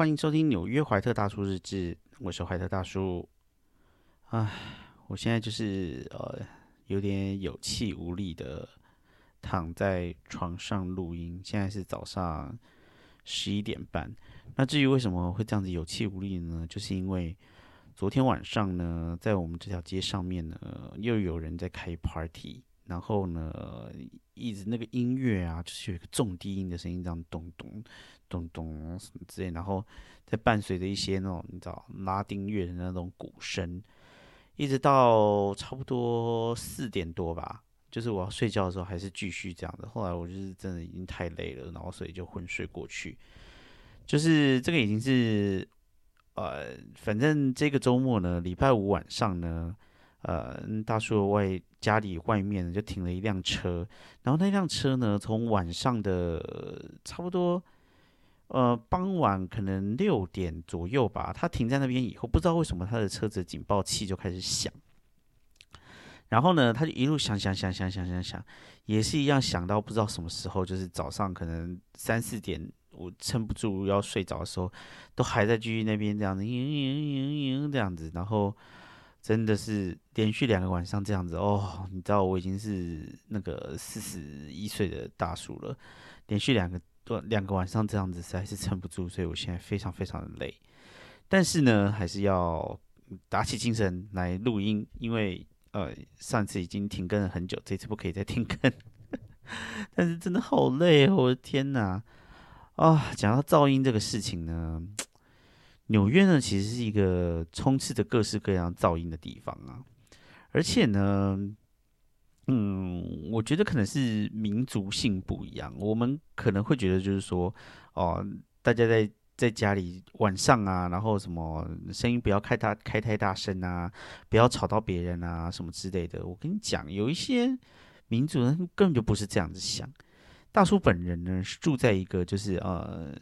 欢迎收听纽约怀特大叔日志，我是怀特大叔。唉，我现在就是呃有点有气无力的躺在床上录音。现在是早上十一点半。那至于为什么会这样子有气无力呢？就是因为昨天晚上呢，在我们这条街上面呢，又有人在开 party。然后呢，一直那个音乐啊，就是有一个重低音的声音，这样咚咚咚咚什么之类，然后再伴随着一些那种你知道拉丁乐的那种鼓声，一直到差不多四点多吧，就是我要睡觉的时候还是继续这样的。后来我就是真的已经太累了，然后所以就昏睡过去。就是这个已经是呃，反正这个周末呢，礼拜五晚上呢。呃，大叔外家里外面就停了一辆车，然后那辆车呢，从晚上的差不多呃傍晚可能六点左右吧，他停在那边以后，不知道为什么他的车子警报器就开始响，然后呢，他就一路响响响响响响响，也是一样响到不知道什么时候，就是早上可能三四点，我撑不住要睡着的时候，都还在继续那边这样子，嘤嘤嘤嘤这样子，然后。真的是连续两个晚上这样子哦，你知道我已经是那个四十一岁的大叔了，连续两个多两个晚上这样子实在是撑不住，所以我现在非常非常的累，但是呢，还是要打起精神来录音，因为呃上次已经停更了很久，这次不可以再停更，但是真的好累，我的天哪！啊，讲到噪音这个事情呢。纽约呢，其实是一个充斥着各式各样噪音的地方啊，而且呢，嗯，我觉得可能是民族性不一样，我们可能会觉得就是说，哦，大家在在家里晚上啊，然后什么声音不要开大开太大声啊，不要吵到别人啊，什么之类的。我跟你讲，有一些民族人根本就不是这样子想。大叔本人呢，是住在一个就是呃，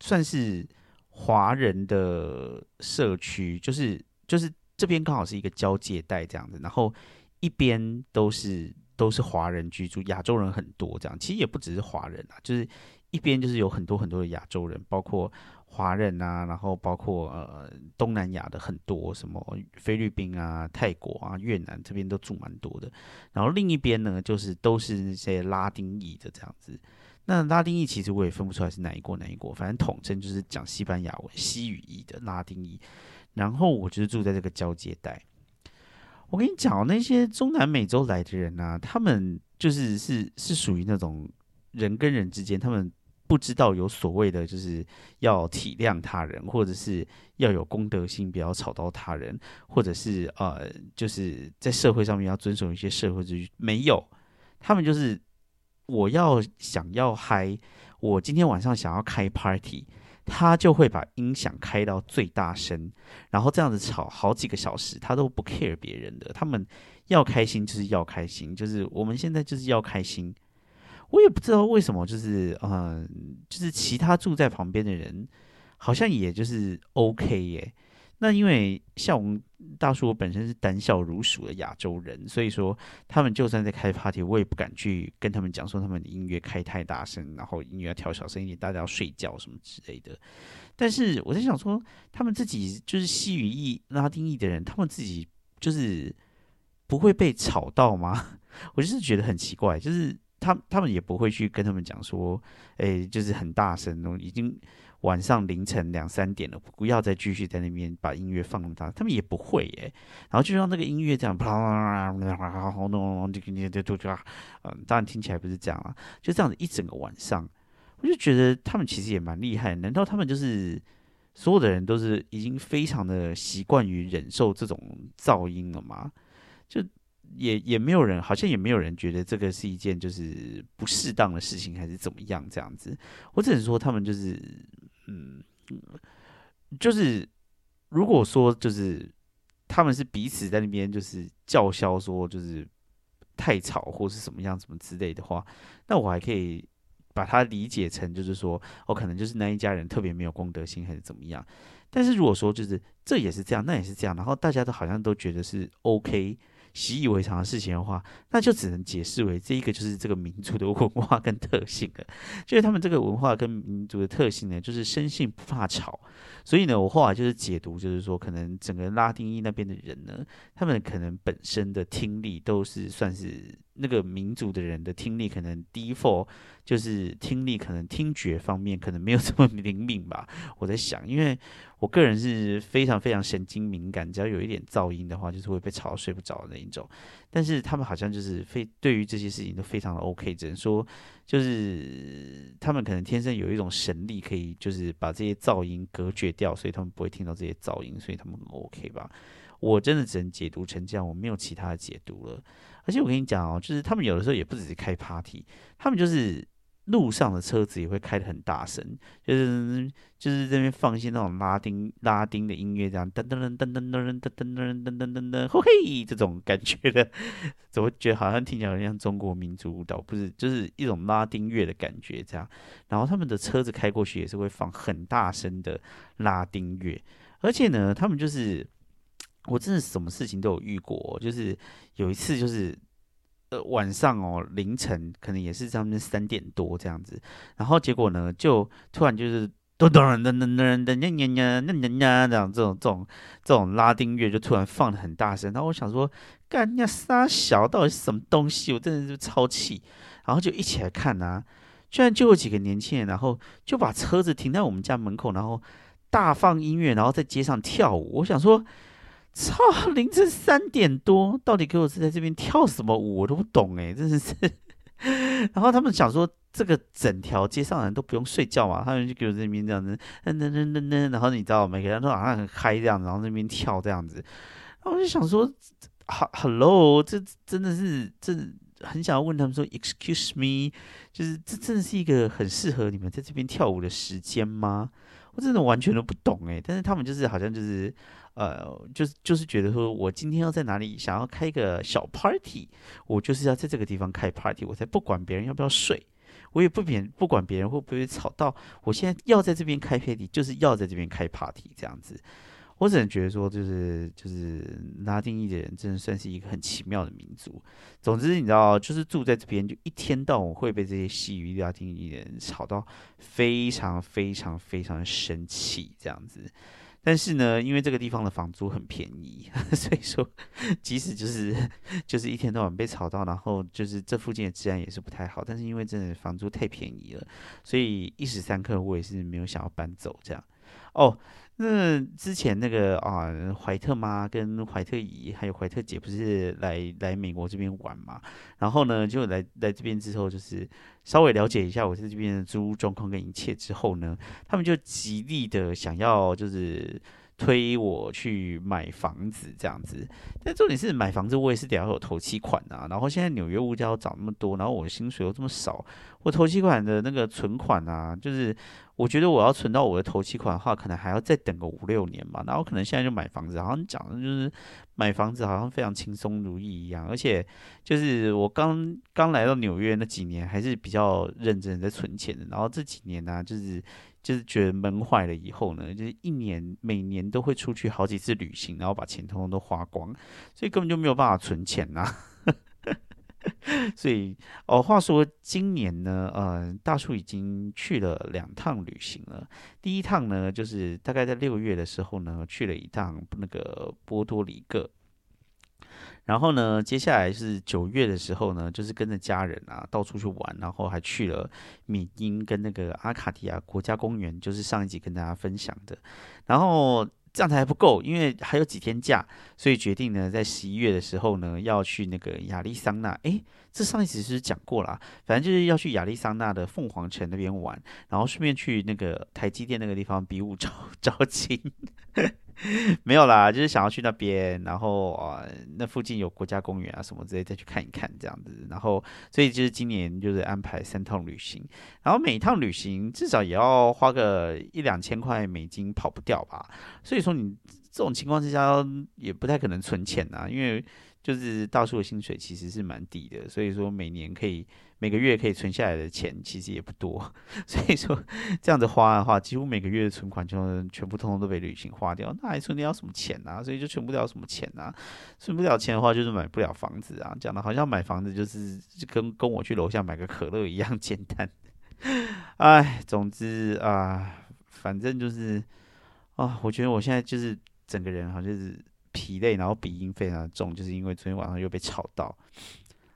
算是。华人的社区就是就是这边刚好是一个交界带这样子，然后一边都是都是华人居住，亚洲人很多这样，其实也不只是华人啊，就是一边就是有很多很多的亚洲人，包括华人啊，然后包括呃东南亚的很多什么菲律宾啊、泰国啊、越南这边都住蛮多的，然后另一边呢就是都是那些拉丁裔的这样子。那拉丁裔其实我也分不出来是哪一国哪一国，反正统称就是讲西班牙文、西语裔的拉丁裔。然后我就是住在这个交界带。我跟你讲，那些中南美洲来的人呢，他们就是是是属于那种人跟人之间，他们不知道有所谓的，就是要体谅他人，或者是要有公德心，不要吵到他人，或者是呃，就是在社会上面要遵守一些社会秩序。没有，他们就是。我要想要嗨，我今天晚上想要开 party，他就会把音响开到最大声，然后这样子吵好几个小时，他都不 care 别人的。他们要开心就是要开心，就是我们现在就是要开心。我也不知道为什么，就是嗯，就是其他住在旁边的人，好像也就是 OK 耶。那因为像我们大叔，我本身是胆小如鼠的亚洲人，所以说他们就算在开 party，我也不敢去跟他们讲说他们的音乐开太大声，然后音乐要调小声一点，大家要睡觉什么之类的。但是我在想说，他们自己就是西语裔、拉丁裔的人，他们自己就是不会被吵到吗？我就是觉得很奇怪，就是他他们也不会去跟他们讲说，哎，就是很大声，已经。晚上凌晨两三点了，不要再继续在那边把音乐放大，他们也不会耶。然后就让那个音乐这样啪啦啦啦，轰隆隆，就就就就就，嗯，当然听起来不是这样啊，就这样子一整个晚上，我就觉得他们其实也蛮厉害。难道他们就是所有的人都是已经非常的习惯于忍受这种噪音了吗？就也也没有人，好像也没有人觉得这个是一件就是不适当的事情，还是怎么样这样子？我只能说他们就是。嗯，就是如果说就是他们是彼此在那边就是叫嚣说就是太吵或是什么样什么之类的话，那我还可以把它理解成就是说我可能就是那一家人特别没有公德心还是怎么样。但是如果说就是这也是这样，那也是这样，然后大家都好像都觉得是 OK，习以为常的事情的话，那就只能解释为这一个就是这个民族的文化跟特性了。就是他们这个文化跟民族的特性呢，就是生性不怕吵。所以呢，我后来就是解读，就是说，可能整个拉丁裔那边的人呢，他们可能本身的听力都是算是。那个民族的人的听力可能 default 就是听力可能听觉方面可能没有这么灵敏吧。我在想，因为我个人是非常非常神经敏感，只要有一点噪音的话，就是会被吵睡不着的那一种。但是他们好像就是非对于这些事情都非常的 OK，只能说就是他们可能天生有一种神力，可以就是把这些噪音隔绝掉，所以他们不会听到这些噪音，所以他们 OK 吧。我真的只能解读成这样，我没有其他的解读了。而且我跟你讲哦，就是他们有的时候也不只是开 party，他们就是路上的车子也会开得很大声，就是就是这边放一些那种拉丁拉丁的音乐，这样噔噔噔噔噔噔噔噔噔噔噔噔噔，嘿，这种感觉的，怎么觉得好像听起来像中国民族舞蹈？不是，就是一种拉丁乐的感觉这样。然后他们的车子开过去也是会放很大声的拉丁乐，而且呢，他们就是。我真的什么事情都有遇过，就是有一次就是呃晚上哦凌晨可能也是他们三点多这样子，然后结果呢就突然就是咚咚噔噔噔噔噔呀呀呀呀呀这样这种这种这种拉丁乐就突然放的很大声，然后我想说干呀傻小到底是什么东西，我真的是超气，然后就一起来看呐，居然就有几个年轻人，然后就把车子停在我们家门口，然后大放音乐，然后在街上跳舞，我想说。操！凌晨三点多，到底给我是在这边跳什么舞？我都不懂哎，真的是。然后他们想说，这个整条街上人都不用睡觉嘛，他们就给我这边这样子，噔噔噔噔噔。然后你知道，每个人都好像很嗨这样，然后那边跳这样子。然后我就想说，哈，hello，这真的是，这很想要问他们说，excuse me，就是这真的是一个很适合你们在这边跳舞的时间吗？我真的完全都不懂哎，但是他们就是好像就是。呃，就是就是觉得说，我今天要在哪里想要开一个小 party，我就是要在这个地方开 party，我才不管别人要不要睡，我也不免不管别人会不会吵到，我现在要在这边开 party，就是要在这边开 party 这样子。我只能觉得说，就是就是拉丁裔的人，真的算是一个很奇妙的民族。总之，你知道，就是住在这边，就一天到晚会被这些西语拉丁裔的人吵到，非常非常非常生气这样子。但是呢，因为这个地方的房租很便宜，所以说，即使就是就是一天到晚被吵到，然后就是这附近的治安也是不太好。但是因为真的房租太便宜了，所以一时三刻我也是没有想要搬走这样。哦。那之前那个啊，怀特妈跟怀特姨还有怀特姐不是来来美国这边玩嘛？然后呢，就来来这边之后，就是稍微了解一下我在这边的租屋状况跟一切之后呢，他们就极力的想要就是推我去买房子这样子。但重点是买房子我也是得要有头期款啊。然后现在纽约物价要涨那么多，然后我的薪水又这么少，我头期款的那个存款啊，就是。我觉得我要存到我的头期款的话，可能还要再等个五六年吧。然后可能现在就买房子，好像讲的就是买房子好像非常轻松如意一样。而且就是我刚刚来到纽约那几年，还是比较认真在存钱的。然后这几年呢，就是就是觉得闷坏了以后呢，就是一年每年都会出去好几次旅行，然后把钱通通都花光，所以根本就没有办法存钱呐。所以哦，话说今年呢，呃，大树已经去了两趟旅行了。第一趟呢，就是大概在六月的时候呢，去了一趟那个波多黎各。然后呢，接下来是九月的时候呢，就是跟着家人啊到处去玩，然后还去了缅因跟那个阿卡迪亚国家公园，就是上一集跟大家分享的。然后。这样子还不够，因为还有几天假，所以决定呢，在十一月的时候呢，要去那个亚利桑那。诶，这上一集是讲过了，反正就是要去亚利桑那的凤凰城那边玩，然后顺便去那个台积电那个地方比武招招亲。没有啦，就是想要去那边，然后啊，那附近有国家公园啊什么之类，再去看一看这样子。然后，所以就是今年就是安排三趟旅行，然后每一趟旅行至少也要花个一两千块美金，跑不掉吧。所以说你这。种情况之下也不太可能存钱呐，因为就是大叔的薪水其实是蛮低的，所以说每年可以每个月可以存下来的钱其实也不多，所以说这样子花的话，几乎每个月的存款就全部通通都被旅行花掉，那还存掉什么钱啊？所以就存不了什么钱啊，存不了钱的话就是买不了房子啊，讲的好像买房子就是跟跟我去楼下买个可乐一样简单。哎，总之啊，反正就是啊，我觉得我现在就是整个人好像是疲累，然后鼻音非常重，就是因为昨天晚上又被吵到。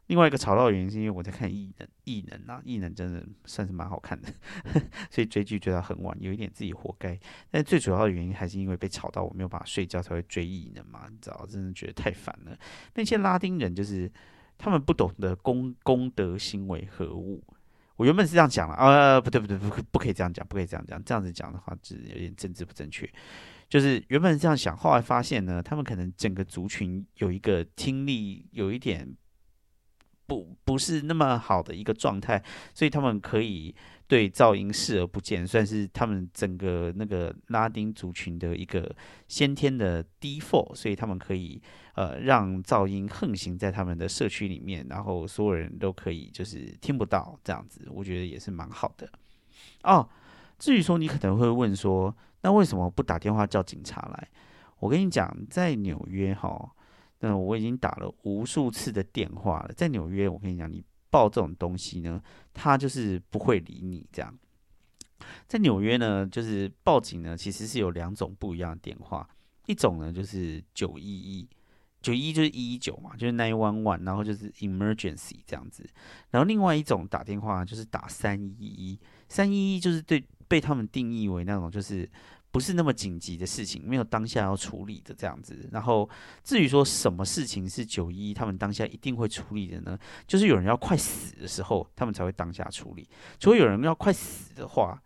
另外一个吵到的原因是因为我在看异能，异能啊，异能真的算是蛮好看的，所以追剧追到很晚，有一点自己活该。但最主要的原因还是因为被吵到，我没有办法睡觉才会追异能嘛，你知道，真的觉得太烦了。那些拉丁人就是他们不懂得公公德心为何物。我原本是这样讲了，呃，不对不对，不不可以这样讲，不可以这样讲，这样子讲的话，是有点政治不正确。就是原本是这样想，后来发现呢，他们可能整个族群有一个听力有一点不不是那么好的一个状态，所以他们可以。对噪音视而不见，算是他们整个那个拉丁族群的一个先天的 default，所以他们可以呃让噪音横行在他们的社区里面，然后所有人都可以就是听不到这样子，我觉得也是蛮好的哦。至于说你可能会问说，那为什么不打电话叫警察来？我跟你讲，在纽约哈，那我已经打了无数次的电话了，在纽约，我跟你讲你。报这种东西呢，他就是不会理你这样。在纽约呢，就是报警呢，其实是有两种不一样的电话，一种呢就是九一一，九一就是一一九嘛，就是 nine one one，然后就是 emergency 这样子。然后另外一种打电话就是打三一一，三一一就是对被他们定义为那种就是。不是那么紧急的事情，没有当下要处理的这样子。然后至于说什么事情是九一他们当下一定会处理的呢？就是有人要快死的时候，他们才会当下处理。如果有人要快死的话，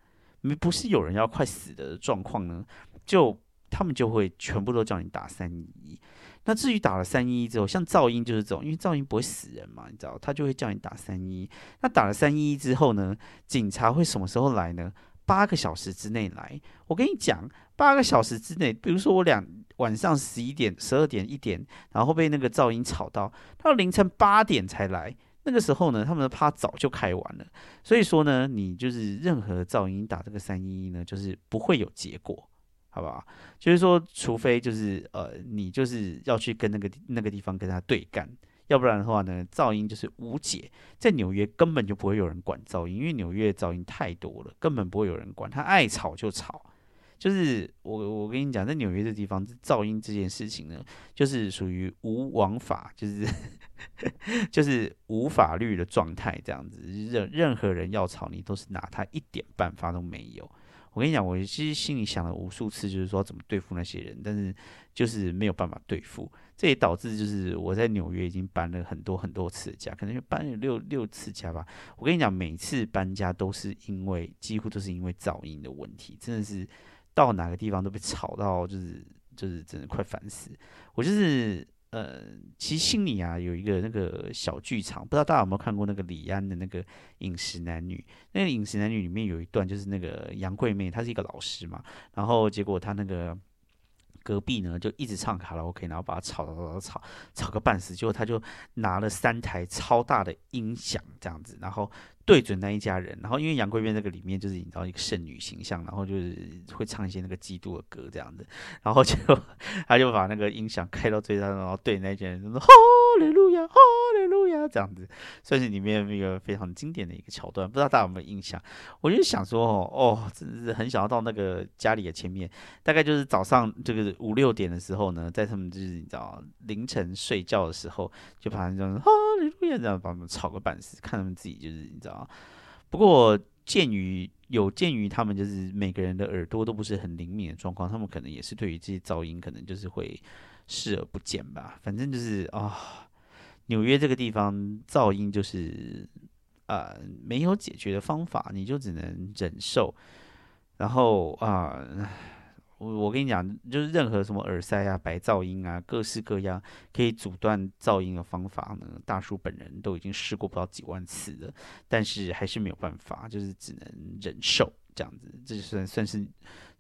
不是有人要快死的状况呢，就他们就会全部都叫你打三一一。那至于打了三一一之后，像噪音就是这种，因为噪音不会死人嘛，你知道，他就会叫你打三一。那打了三一一之后呢，警察会什么时候来呢？八个小时之内来，我跟你讲，八个小时之内，比如说我两晚上十一点、十二点、一点，然后被那个噪音吵到，到凌晨八点才来，那个时候呢，他们的趴早就开完了。所以说呢，你就是任何噪音打这个三一一呢，就是不会有结果，好不好？就是说，除非就是呃，你就是要去跟那个那个地方跟他对干。要不然的话呢，噪音就是无解。在纽约根本就不会有人管噪音，因为纽约噪音太多了，根本不会有人管。他爱吵就吵。就是我我跟你讲，在纽约这地方，噪音这件事情呢，就是属于无王法，就是 就是无法律的状态这样子。任任何人要吵你，都是拿他一点办法都没有。我跟你讲，我其实心里想了无数次，就是说怎么对付那些人，但是就是没有办法对付。这也导致就是我在纽约已经搬了很多很多次家，可能就搬了六六次家吧。我跟你讲，每次搬家都是因为几乎都是因为噪音的问题，真的是到哪个地方都被吵到，就是就是真的快烦死。我就是呃，其实心里啊有一个那个小剧场，不知道大家有没有看过那个李安的那个《饮食男女》？那个《饮食男女》里面有一段就是那个杨贵妹，她是一个老师嘛，然后结果她那个。隔壁呢就一直唱卡拉 OK，然后把他吵吵吵吵吵个半死，结果他就拿了三台超大的音响这样子，然后对准那一家人，然后因为杨贵妃那个里面就是营造一个圣女形象，然后就是会唱一些那个基督的歌这样子，然后就他就把那个音响开到最大，然后对那一家人说：“哈利路亚，哈利路亚。”这样子算是里面一个非常经典的一个桥段，不知道大家有没有印象？我就想说哦，哦，真是很想要到那个家里的前面，大概就是早上这个。五六点的时候呢，在他们就是你知道凌晨睡觉的时候，就把他们这样哈利路亚这样把他们吵个半死，看他们自己就是你知道。啊不过鉴于有鉴于他们就是每个人的耳朵都不是很灵敏的状况，他们可能也是对于这些噪音可能就是会视而不见吧。反正就是啊，纽约这个地方噪音就是啊没有解决的方法，你就只能忍受。然后啊。我我跟你讲，就是任何什么耳塞啊、白噪音啊，各式各样可以阻断噪音的方法呢，大叔本人都已经试过不到几万次了，但是还是没有办法，就是只能忍受这样子。这算算是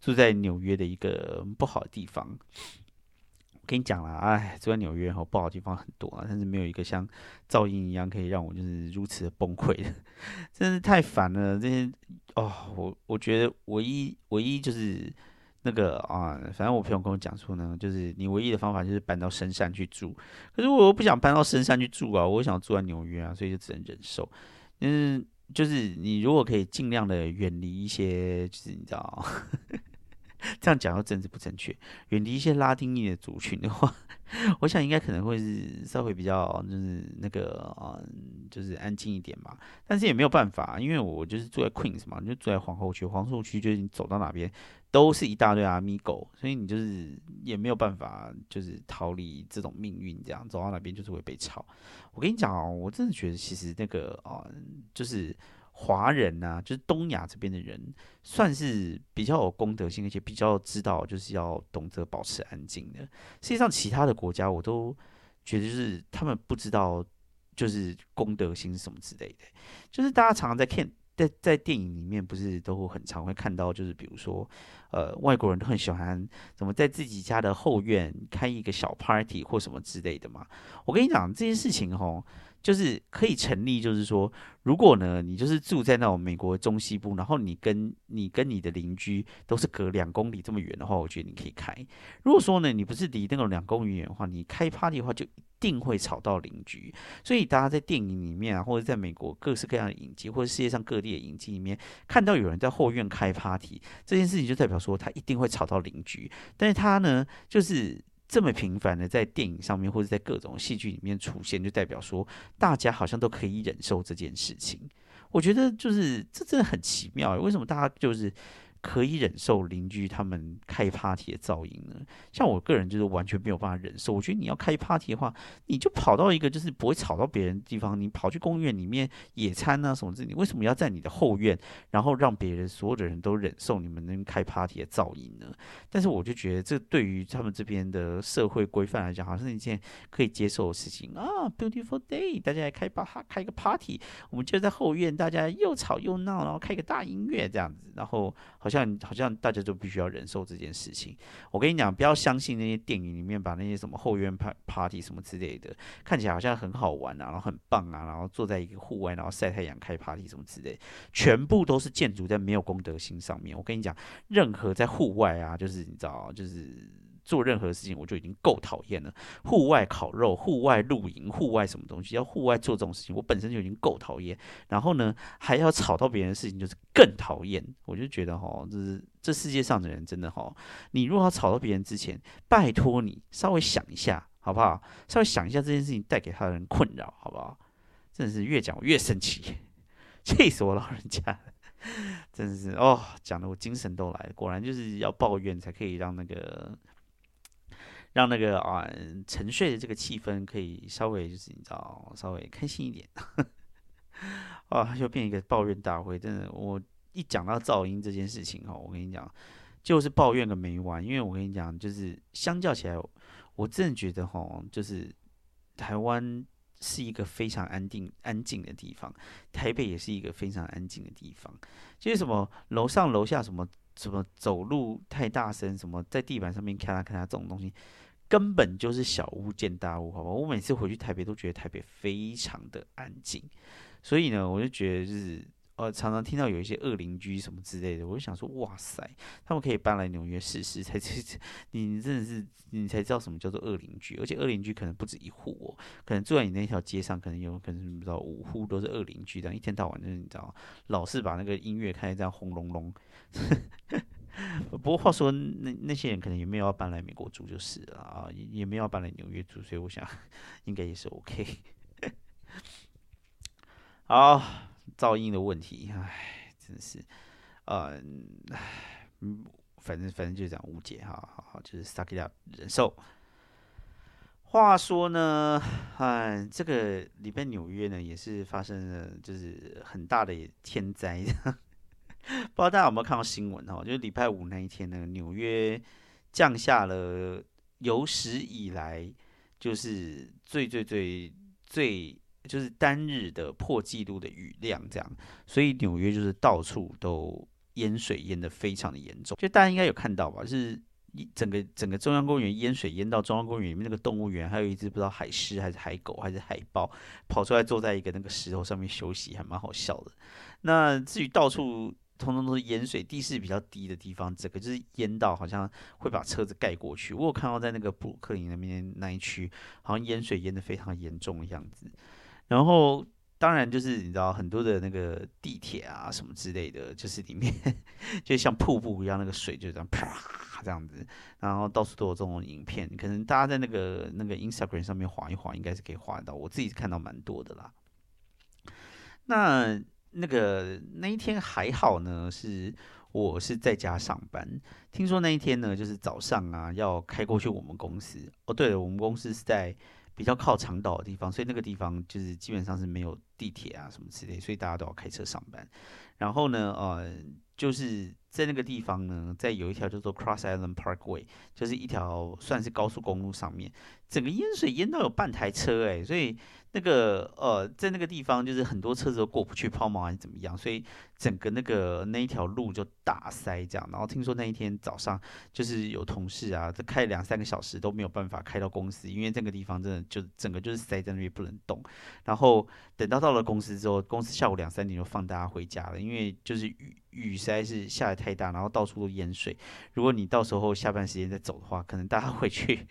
住在纽约的一个不好的地方。我跟你讲了，哎，住在纽约哈，不好的地方很多啊，但是没有一个像噪音一样可以让我就是如此的崩溃的，真是太烦了。这些哦，我我觉得唯一唯一就是那个啊，反正我朋友跟我讲说呢，就是你唯一的方法就是搬到深山去住。可是我又不想搬到深山去住啊，我想住在纽约啊，所以就只能忍受。嗯，就是你如果可以尽量的远离一些，就是你知道。这样讲又政治不正确，远离一些拉丁裔的族群的话，我想应该可能会是稍微比较就是那个啊，就是安静一点吧。但是也没有办法，因为我就是住在 Queens 嘛，就住在皇后区，皇后区就是你走到哪边都是一大堆阿米狗，所以你就是也没有办法就是逃离这种命运，这样走到哪边就是会被吵。我跟你讲哦，我真的觉得其实那个啊，就是。华人呐，就是东亚这边的人，算是比较有公德心，而且比较知道就是要懂得保持安静的。实际上，其他的国家我都觉得就是他们不知道就是公德心什么之类的。就是大家常常在看在在电影里面，不是都很常会看到，就是比如说，呃，外国人都很喜欢怎么在自己家的后院开一个小 party 或什么之类的嘛。我跟你讲这件事情吼。就是可以成立，就是说，如果呢，你就是住在那种美国中西部，然后你跟你跟你的邻居都是隔两公里这么远的话，我觉得你可以开。如果说呢，你不是离那个两公里远的话，你开 party 的话，就定会吵到邻居。所以大家在电影里面啊，或者在美国各式各样的影集，或者世界上各地的影集里面，看到有人在后院开 party，这件事情就代表说他一定会吵到邻居。但是他呢，就是。这么频繁的在电影上面或者在各种戏剧里面出现，就代表说大家好像都可以忍受这件事情。我觉得就是这真的很奇妙，为什么大家就是？可以忍受邻居他们开 party 的噪音呢？像我个人就是完全没有办法忍受。我觉得你要开 party 的话，你就跑到一个就是不会吵到别人的地方，你跑去公园里面野餐啊什么之类。你为什么要在你的后院，然后让别人所有的人都忍受你们能开 party 的噪音呢？但是我就觉得这对于他们这边的社会规范来讲，好像是一件可以接受的事情啊。Beautiful day，大家来开吧，哈开个 party，我们就在后院，大家又吵又闹，然后开个大音乐这样子，然后。好像但好像大家都必须要忍受这件事情。我跟你讲，不要相信那些电影里面把那些什么后院派 party 什么之类的，看起来好像很好玩啊，然后很棒啊，然后坐在一个户外，然后晒太阳开 party 什么之类，全部都是建筑在没有公德心上面。我跟你讲，任何在户外啊，就是你知道，就是。做任何事情我就已经够讨厌了，户外烤肉、户外露营、户外什么东西，要户外做这种事情，我本身就已经够讨厌。然后呢，还要吵到别人的事情，就是更讨厌。我就觉得哈，这是这世界上的人真的哈，你如果要吵到别人之前，拜托你稍微想一下，好不好？稍微想一下这件事情带给他的人困扰，好不好？真的是越讲越生气，气死我老人家真的是哦，讲的我精神都来了。果然就是要抱怨才可以让那个。让那个啊沉睡的这个气氛可以稍微就是你知道稍微开心一点，啊又变一个抱怨大会，真的我一讲到噪音这件事情哦，我跟你讲就是抱怨个没完，因为我跟你讲就是相较起来，我真的觉得哈就是台湾是一个非常安定安静的地方，台北也是一个非常安静的地方，就是什么楼上楼下什么什么走路太大声，什么在地板上面咔啦咔啦这种东西。根本就是小巫见大巫，好吧？我每次回去台北都觉得台北非常的安静，所以呢，我就觉得就是呃，常常听到有一些恶邻居什么之类的，我就想说，哇塞，他们可以搬来纽约试试，才你真的是你才知道什么叫做恶邻居，而且恶邻居可能不止一户哦，可能住在你那条街上，可能有可能不知道五户都是恶邻居，这样一天到晚就是你知道，老是把那个音乐开这样轰隆隆。不过话说，那那些人可能也没有要搬来美国住，就是了啊，也也没有要搬来纽约住，所以我想 应该也是 OK。好，噪音的问题，唉，真的是，呃，嗯，反正反正就这样误解哈，好好就是 suck it up 忍受。话说呢，唉，这个礼拜纽约呢也是发生了就是很大的天灾。不知道大家有没有看到新闻哦？就是礼拜五那一天呢，纽约降下了有史以来就是最最最最就是单日的破纪录的雨量，这样，所以纽约就是到处都淹水淹的非常的严重。就大家应该有看到吧？就是整个整个中央公园淹水淹到中央公园里面那个动物园，还有一只不知道海狮还是海狗还是海豹跑出来坐在一个那个石头上面休息，还蛮好笑的。那至于到处通通都是淹水，地势比较低的地方，整个就是淹到好像会把车子盖过去。我有看到在那个布鲁克林那边那一区，好像淹水淹的非常严重的样子。然后。当然，就是你知道很多的那个地铁啊什么之类的，就是里面 就像瀑布一样，那个水就这样啪这样子，然后到处都有这种影片。可能大家在那个那个 Instagram 上面划一划，应该是可以划到。我自己看到蛮多的啦。那那个那一天还好呢，是我是在家上班。听说那一天呢，就是早上啊要开过去我们公司。哦，对了，我们公司是在。比较靠长岛的地方，所以那个地方就是基本上是没有地铁啊什么之类，所以大家都要开车上班。然后呢，呃，就是在那个地方呢，在有一条叫做 Cross Island Parkway，就是一条算是高速公路上面，整个淹水淹到有半台车哎，所以。那个呃，在那个地方就是很多车子都过不去，抛锚还是怎么样，所以整个那个那一条路就大塞这样。然后听说那一天早上就是有同事啊，这开两三个小时都没有办法开到公司，因为这个地方真的就整个就是塞在那边不能动。然后等到到了公司之后，公司下午两三点就放大家回家了，因为就是雨雨实在是下的太大，然后到处都淹水。如果你到时候下班时间再走的话，可能大家回去。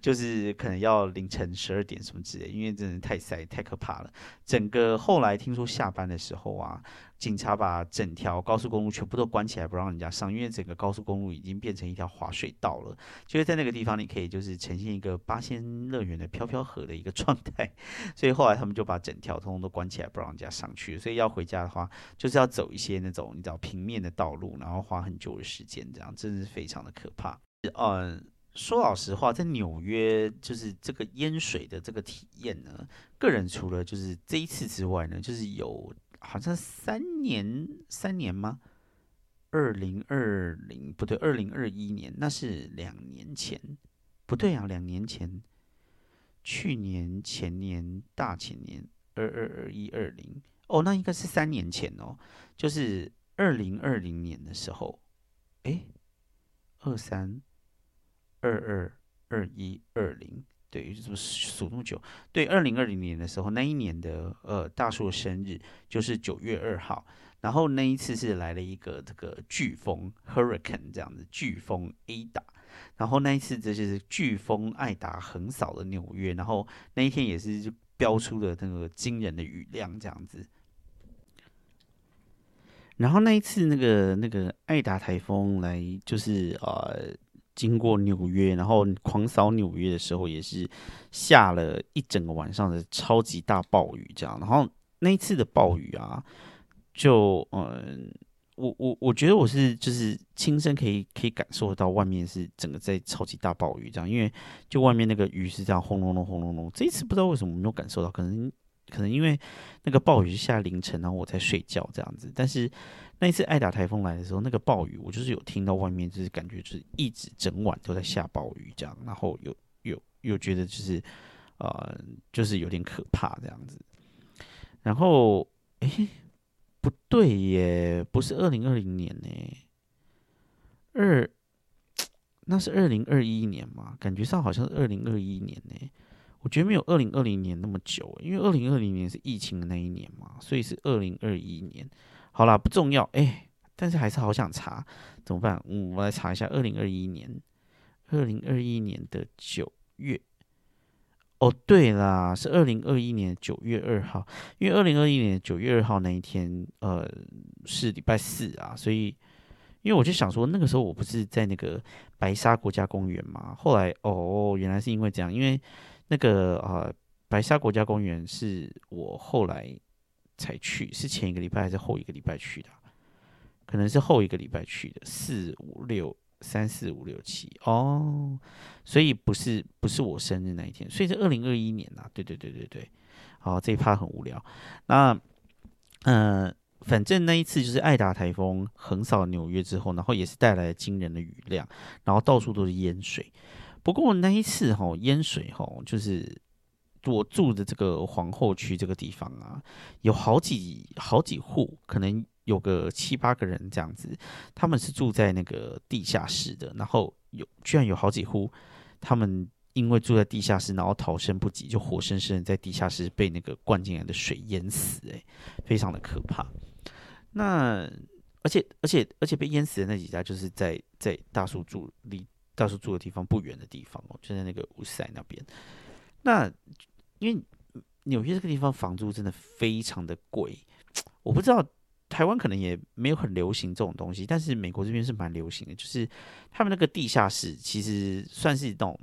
就是可能要凌晨十二点什么之类，因为真的太塞太可怕了。整个后来听说下班的时候啊，警察把整条高速公路全部都关起来，不让人家上，因为整个高速公路已经变成一条滑水道了。就是在那个地方，你可以就是呈现一个八仙乐园的飘飘河的一个 状态。所以后来他们就把整条通通都关起来，不让人家上去。所以要回家的话，就是要走一些那种你知道平面的道路，然后花很久的时间，这样真的是非常的可怕。嗯。说老实话，在纽约就是这个淹水的这个体验呢，个人除了就是这一次之外呢，就是有好像三年三年吗？二零二零不对，二零二一年那是两年前，不对啊，两年前，去年前年大前年二二二一二零哦，那应该是三年前哦，就是二零二零年的时候，哎，二三。二二二一二零，对，怎么数那么久？对，二零二零年的时候，那一年的呃大树的生日就是九月二号，然后那一次是来了一个这个飓风 hurricane 这样子，飓风 A 达，然后那一次这就是飓风艾达横扫了纽约，然后那一天也是就飙出了那个惊人的雨量这样子，然后那一次那个那个艾达台风来就是呃。经过纽约，然后狂扫纽约的时候，也是下了一整个晚上的超级大暴雨，这样。然后那一次的暴雨啊，就嗯，我我我觉得我是就是亲身可以可以感受到外面是整个在超级大暴雨这样，因为就外面那个雨是这样轰隆隆轰隆隆。这一次不知道为什么没有感受到，可能可能因为那个暴雨是下凌晨，然后我在睡觉这样子，但是。那一次爱达台风来的时候，那个暴雨，我就是有听到外面，就是感觉就是一直整晚都在下暴雨这样，然后有有有觉得就是，呃，就是有点可怕这样子。然后，哎，不对耶，不是二零二零年呢，二，那是二零二一年嘛？感觉上好像是二零二一年呢。我觉得没有二零二零年那么久，因为二零二零年是疫情的那一年嘛，所以是二零二一年。好啦，不重要哎，但是还是好想查，怎么办？嗯，我来查一下，二零二一年，二零二一年的九月。哦，对啦，是二零二一年九月二号，因为二零二一年九月二号那一天，呃，是礼拜四啊，所以，因为我就想说，那个时候我不是在那个白沙国家公园嘛，后来哦，原来是因为这样，因为那个啊，白沙国家公园是我后来。才去是前一个礼拜还是后一个礼拜去的？可能是后一个礼拜去的，四五六三四五六七哦，所以不是不是我生日那一天，所以是二零二一年呐，对对对对对，好这一趴很无聊。那嗯，反正那一次就是爱达台风横扫纽约之后，然后也是带来了惊人的雨量，然后到处都是淹水。不过那一次哈淹水哈就是。我住的这个皇后区这个地方啊，有好几好几户，可能有个七八个人这样子，他们是住在那个地下室的，然后有居然有好几户，他们因为住在地下室，然后逃生不及，就活生生在地下室被那个灌进来的水淹死，诶，非常的可怕。那而且而且而且被淹死的那几家，就是在在大叔住离大叔住的地方不远的地方哦，就在那个乌塞那边。那因为纽约这个地方房租真的非常的贵，我不知道台湾可能也没有很流行这种东西，但是美国这边是蛮流行的，就是他们那个地下室其实算是一种。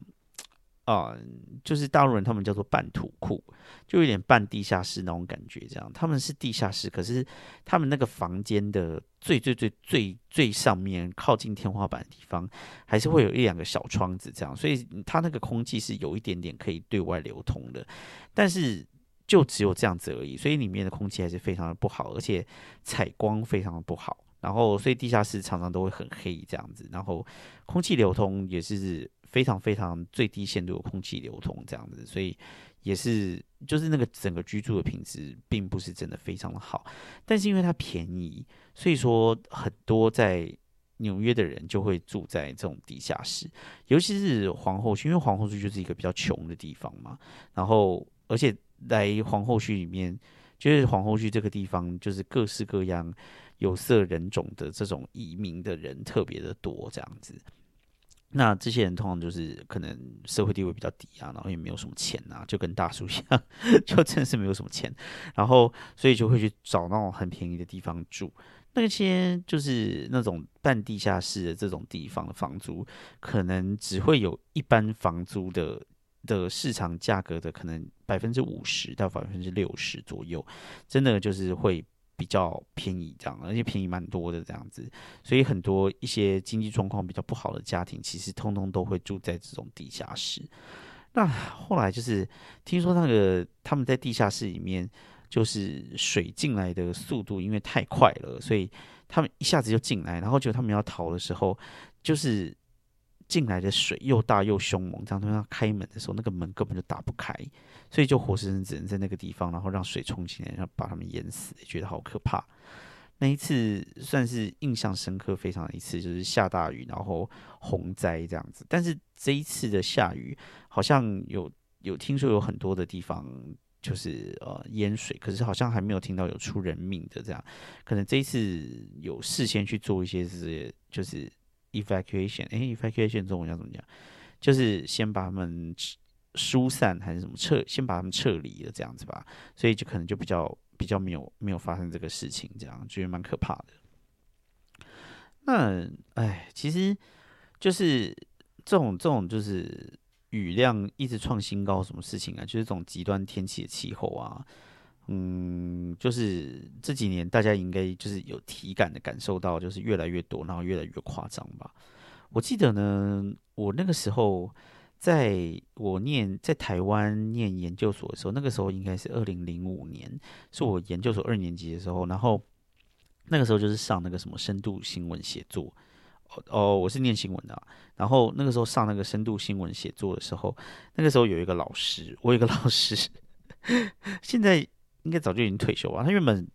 啊，就是大陆人，他们叫做半土库，就有点半地下室那种感觉。这样，他们是地下室，可是他们那个房间的最最最最最上面靠近天花板的地方，还是会有一两个小窗子，这样，所以它那个空气是有一点点可以对外流通的。但是就只有这样子而已，所以里面的空气还是非常的不好，而且采光非常的不好。然后，所以地下室常常都会很黑这样子，然后空气流通也是。非常非常最低限度的空气流通这样子，所以也是就是那个整个居住的品质并不是真的非常的好，但是因为它便宜，所以说很多在纽约的人就会住在这种地下室，尤其是皇后区，因为皇后区就是一个比较穷的地方嘛，然后而且来皇后区里面，就是皇后区这个地方就是各式各样有色人种的这种移民的人特别的多这样子。那这些人通常就是可能社会地位比较低啊，然后也没有什么钱啊，就跟大叔一样，就真的是没有什么钱，然后所以就会去找那种很便宜的地方住。那些就是那种半地下室的这种地方的房租，可能只会有一般房租的的市场价格的可能百分之五十到百分之六十左右，真的就是会。比较便宜这样，而且便宜蛮多的这样子，所以很多一些经济状况比较不好的家庭，其实通通都会住在这种地下室。那后来就是听说那个他们在地下室里面，就是水进来的速度因为太快了，所以他们一下子就进来，然后就他们要逃的时候，就是。进来的水又大又凶猛，这样他们要开门的时候，那个门根本就打不开，所以就活生生只能在那个地方，然后让水冲进来，然后把他们淹死，觉得好可怕。那一次算是印象深刻非常一次，就是下大雨，然后洪灾这样子。但是这一次的下雨，好像有有听说有很多的地方就是呃淹水，可是好像还没有听到有出人命的这样。可能这一次有事先去做一些是就是。evacuation，哎，evacuation 中文要怎么讲？就是先把他们疏散还是什么撤，先把他们撤离了这样子吧。所以就可能就比较比较没有没有发生这个事情，这样觉得蛮可怕的。那哎，其实就是这种这种就是雨量一直创新高，什么事情啊？就是这种极端天气的气候啊。嗯，就是这几年大家应该就是有体感的感受到，就是越来越多，然后越来越夸张吧。我记得呢，我那个时候在我念在台湾念研究所的时候，那个时候应该是二零零五年，是我研究所二年级的时候。然后那个时候就是上那个什么深度新闻写作，哦，我是念新闻的。然后那个时候上那个深度新闻写作的时候，那个时候有一个老师，我有一个老师，现在。应该早就已经退休了。他原本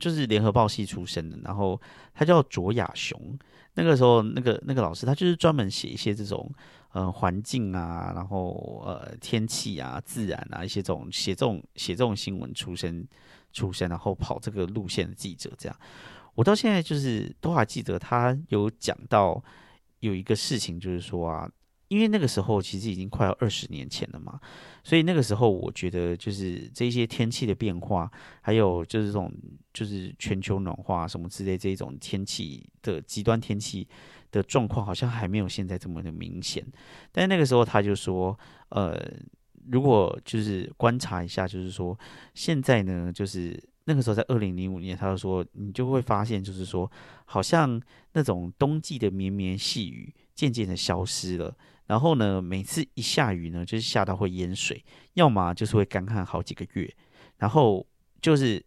就是联合报系出身的，然后他叫卓雅雄。那个时候，那个那个老师，他就是专门写一些这种呃环境啊，然后呃天气啊、自然啊一些这种写这种写这种新闻出身出身，然后跑这个路线的记者。这样，我到现在就是都还记得他有讲到有一个事情，就是说啊。因为那个时候其实已经快要二十年前了嘛，所以那个时候我觉得就是这些天气的变化，还有就是这种就是全球暖化什么之类这一种天气的极端天气的状况，好像还没有现在这么的明显。但是那个时候他就说，呃，如果就是观察一下，就是说现在呢，就是那个时候在二零零五年，他就说你就会发现，就是说好像那种冬季的绵绵细雨渐渐的消失了。然后呢，每次一下雨呢，就是下到会淹水，要么就是会干旱好几个月，然后就是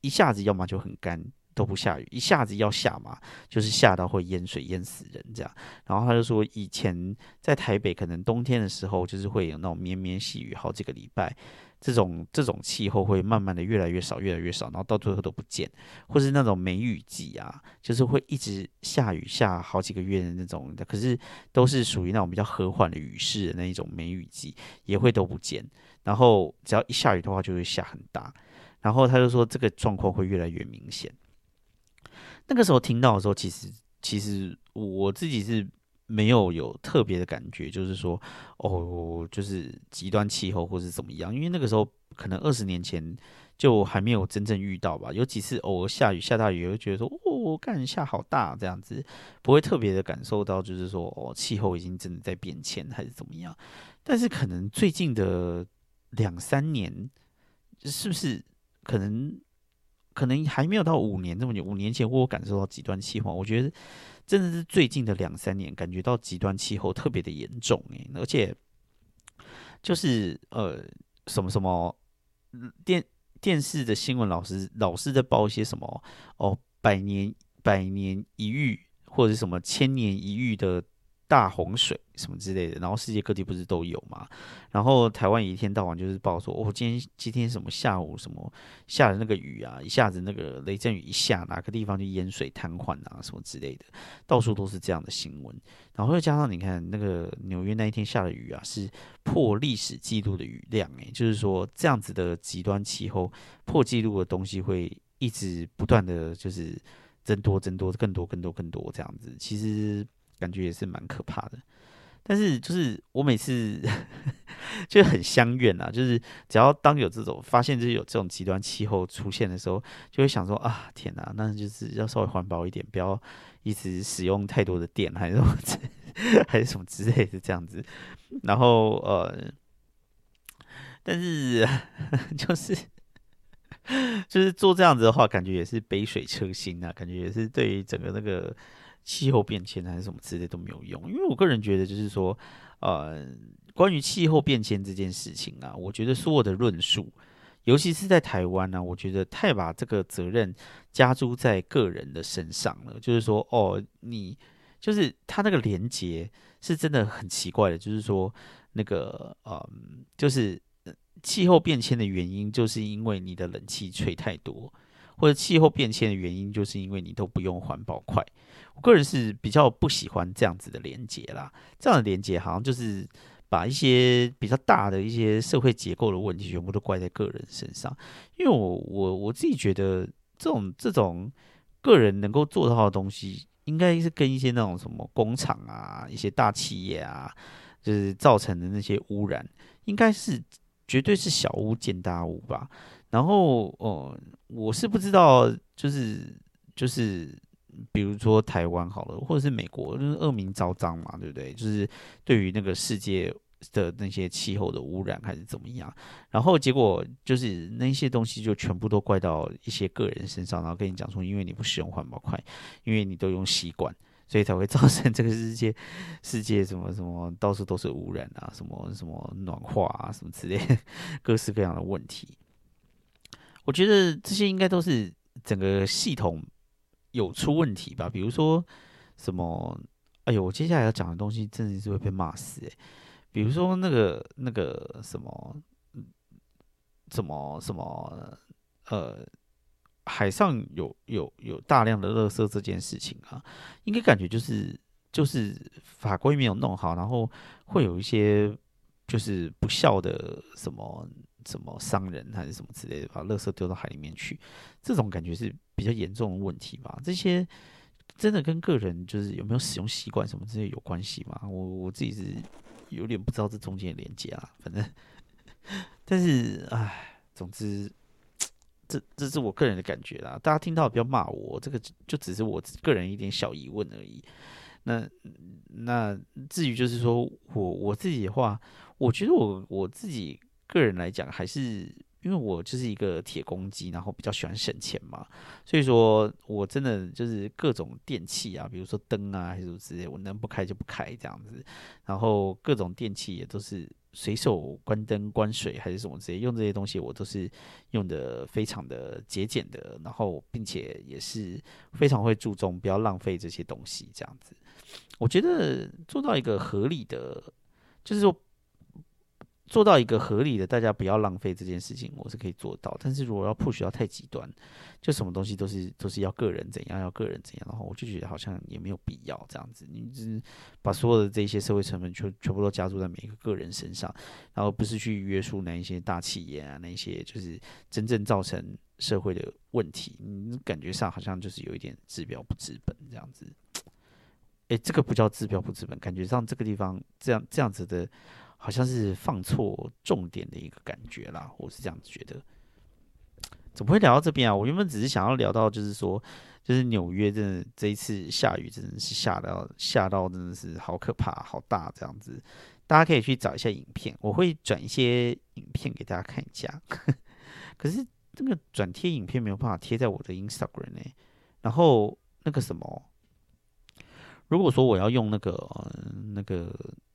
一下子要么就很干，都不下雨，一下子要下嘛，就是下到会淹水淹死人这样。然后他就说，以前在台北可能冬天的时候，就是会有那种绵绵细雨好几个礼拜，这种这种气候会慢慢的越来越少，越来越少，然后到最后都不见，或是那种梅雨季啊，就是会一直下雨下好几个月的那种，可是都是属于那种比较和缓的雨势的那一种梅雨季，也会都不见。然后只要一下雨的话，就会下很大。然后他就说，这个状况会越来越明显。那个时候听到的时候，其实其实我自己是没有有特别的感觉，就是说哦，就是极端气候或是怎么样，因为那个时候可能二十年前就还没有真正遇到吧。有几次偶尔下雨下大雨，会觉得说哦，干下好大这样子，不会特别的感受到，就是说哦，气候已经真的在变迁还是怎么样。但是可能最近的两三年，是不是可能？可能还没有到五年这么久，五年前我感受到极端气候，我觉得真的是最近的两三年感觉到极端气候特别的严重诶，而且就是呃什么什么电电视的新闻老师老是在报一些什么哦百年百年一遇或者是什么千年一遇的。大洪水什么之类的，然后世界各地不是都有嘛？然后台湾一天到晚就是报说，哦，今天今天什么下午什么下的那个雨啊，一下子那个雷阵雨一下，哪个地方就淹水瘫痪啊，什么之类的，到处都是这样的新闻。然后又加上你看那个纽约那一天下的雨啊，是破历史记录的雨量，诶，就是说这样子的极端气候破纪录的东西会一直不断的就是增多增多更多更多更多这样子，其实。感觉也是蛮可怕的，但是就是我每次 就很相怨啊，就是只要当有这种发现，就是有这种极端气候出现的时候，就会想说啊，天哪，那就是要稍微环保一点，不要一直使用太多的电，还是什么，还是什么之类的这样子。然后呃，但是 就是就是做这样子的话，感觉也是杯水车薪啊，感觉也是对于整个那个。气候变迁还是什么之类都没有用，因为我个人觉得就是说，呃，关于气候变迁这件事情啊，我觉得所有的论述，尤其是在台湾呢，我觉得太把这个责任加诸在个人的身上了。就是说，哦，你就是他那个连接是真的很奇怪的，就是说那个，嗯，就是气候变迁的原因，就是因为你的冷气吹太多，或者气候变迁的原因，就是因为你都不用环保筷。我个人是比较不喜欢这样子的连接啦，这样的连接好像就是把一些比较大的一些社会结构的问题全部都怪在个人身上，因为我我我自己觉得这种这种个人能够做到的东西，应该是跟一些那种什么工厂啊、一些大企业啊，就是造成的那些污染，应该是绝对是小巫见大巫吧。然后哦，我是不知道，就是就是。比如说台湾好了，或者是美国，就是恶名昭彰嘛，对不对？就是对于那个世界的那些气候的污染还是怎么样，然后结果就是那些东西就全部都怪到一些个人身上，然后跟你讲说，因为你不使用环保筷，因为你都用吸管，所以才会造成这个世界世界什么什么到处都是污染啊，什么什么暖化啊，什么之类各式各样的问题。我觉得这些应该都是整个系统。有出问题吧？比如说什么？哎呦，我接下来要讲的东西真的是会被骂死哎！比如说那个那个什么，什么什么呃，海上有有有大量的垃圾这件事情啊，应该感觉就是就是法规没有弄好，然后会有一些就是不孝的什么什么伤人还是什么之类的，把垃圾丢到海里面去，这种感觉是。比较严重的问题吧，这些真的跟个人就是有没有使用习惯什么这些有关系吗？我我自己是有点不知道这中间的连接啊，反正，但是唉，总之，这这是我个人的感觉啦。大家听到不要骂我，这个就只是我个人一点小疑问而已。那那至于就是说我我自己的话，我觉得我我自己个人来讲还是。因为我就是一个铁公鸡，然后比较喜欢省钱嘛，所以说我真的就是各种电器啊，比如说灯啊，还是什么之类，我能不开就不开这样子。然后各种电器也都是随手关灯、关水还是什么之类，用这些东西我都是用的非常的节俭的，然后并且也是非常会注重不要浪费这些东西，这样子。我觉得做到一个合理的，就是说。做到一个合理的，大家不要浪费这件事情，我是可以做到。但是如果要 push 到太极端，就什么东西都是都是要个人怎样，要个人怎样的话，我就觉得好像也没有必要这样子。你只把所有的这些社会成本全全部都加注在每一个个人身上，然后不是去约束那一些大企业啊，那一些就是真正造成社会的问题，你感觉上好像就是有一点治标不治本这样子。诶，这个不叫治标不治本，感觉上这个地方这样这样子的。好像是放错重点的一个感觉啦，我是这样子觉得。怎么会聊到这边啊？我原本只是想要聊到，就是说，就是纽约真的这一次下雨真的是下到下到真的是好可怕，好大这样子。大家可以去找一下影片，我会转一些影片给大家看一下。可是这个转贴影片没有办法贴在我的 Instagram 呢。然后那个什么，如果说我要用那个那个。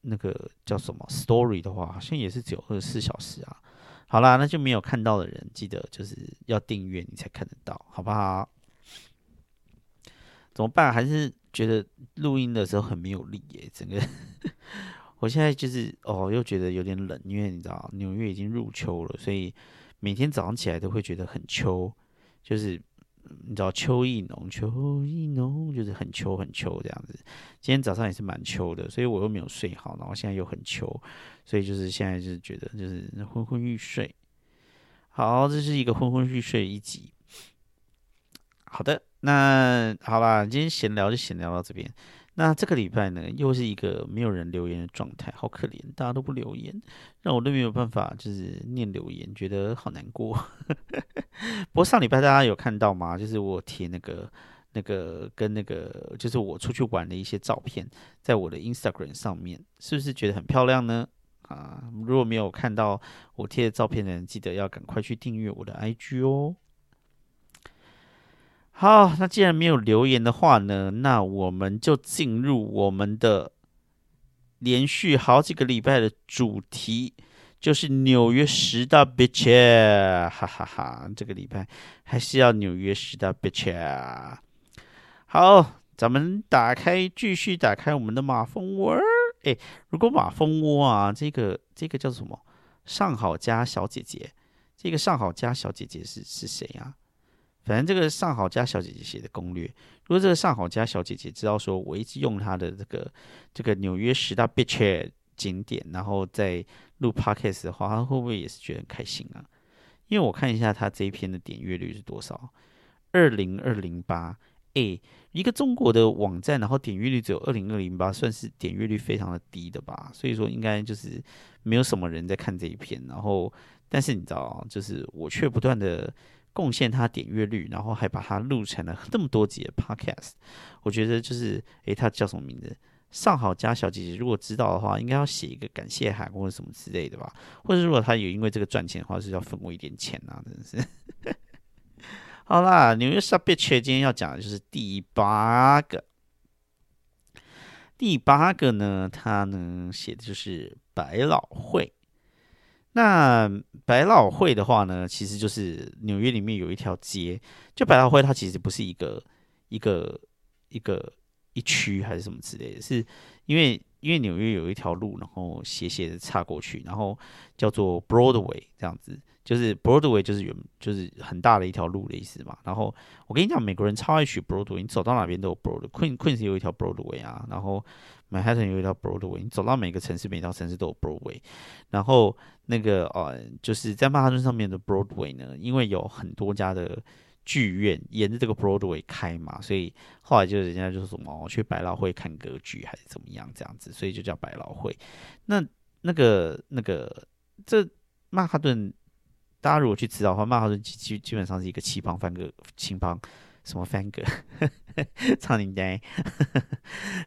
那个叫什么 story 的话，好像也是只有二十四小时啊。好啦，那就没有看到的人，记得就是要订阅你才看得到，好不好？怎么办？还是觉得录音的时候很没有力耶？整个，我现在就是哦，又觉得有点冷，因为你知道纽约已经入秋了，所以每天早上起来都会觉得很秋，就是。你知道秋意浓，秋意浓就是很秋很秋这样子。今天早上也是蛮秋的，所以我又没有睡好，然后现在又很秋，所以就是现在就是觉得就是昏昏欲睡。好，这是一个昏昏欲睡一集。好的，那好啦，今天闲聊就闲聊到这边。那这个礼拜呢，又是一个没有人留言的状态，好可怜，大家都不留言，让我都没有办法就是念留言，觉得好难过。不过上礼拜大家有看到吗？就是我贴那个那个跟那个就是我出去玩的一些照片，在我的 Instagram 上面，是不是觉得很漂亮呢？啊，如果没有看到我贴的照片的人，记得要赶快去订阅我的 IG 哦。好，那既然没有留言的话呢，那我们就进入我们的连续好几个礼拜的主题，就是纽约十大 bitch，哈哈哈！这个礼拜还是要纽约十大 bitch。好，咱们打开，继续打开我们的马蜂窝。哎，如果马蜂窝啊，这个这个叫什么？上好家小姐姐，这个上好家小姐姐是是谁啊？反正这个上好家小姐姐写的攻略，如果这个上好家小姐姐知道说我一直用她的这个这个纽约十大 bitch 景点，然后在录 podcast 的话，她会不会也是觉得很开心啊？因为我看一下她这一篇的点阅率是多少，二零二零八，诶，一个中国的网站，然后点阅率只有二零二零八，算是点阅率非常的低的吧？所以说应该就是没有什么人在看这一篇，然后但是你知道，就是我却不断的。贡献他点阅率，然后还把它录成了那么多集的 podcast，我觉得就是，诶，他叫什么名字？上好家小姐姐，如果知道的话，应该要写一个感谢函或者什么之类的吧。或者如果他有因为这个赚钱的话，是要分我一点钱啊，真的是。好啦，纽约 sub bitch 今天要讲的就是第八个，第八个呢，他呢写的就是百老汇。那百老汇的话呢，其实就是纽约里面有一条街，就百老汇它其实不是一个一个一个一区还是什么之类的，是因为因为纽约有一条路，然后斜斜的插过去，然后叫做 Broadway 这样子。就是 Broadway 就是原就是很大的一条路的意思嘛。然后我跟你讲，美国人超爱去 Broadway，你走到哪边都有 Broadway。Queen Queen 有一条 Broadway 啊，然后曼哈顿有一条 Broadway，你走到每个城市，每条城市都有 Broadway。然后那个呃，就是在曼哈顿上面的 Broadway 呢，因为有很多家的剧院沿着这个 Broadway 开嘛，所以后来就人家就是什么去百老汇看歌剧还是怎么样这样子，所以就叫百老汇。那那个那个这曼哈顿。大家如果去知道的话，曼哈顿基基基本上是一个七方方格，七方什么方格，苍蝇呆，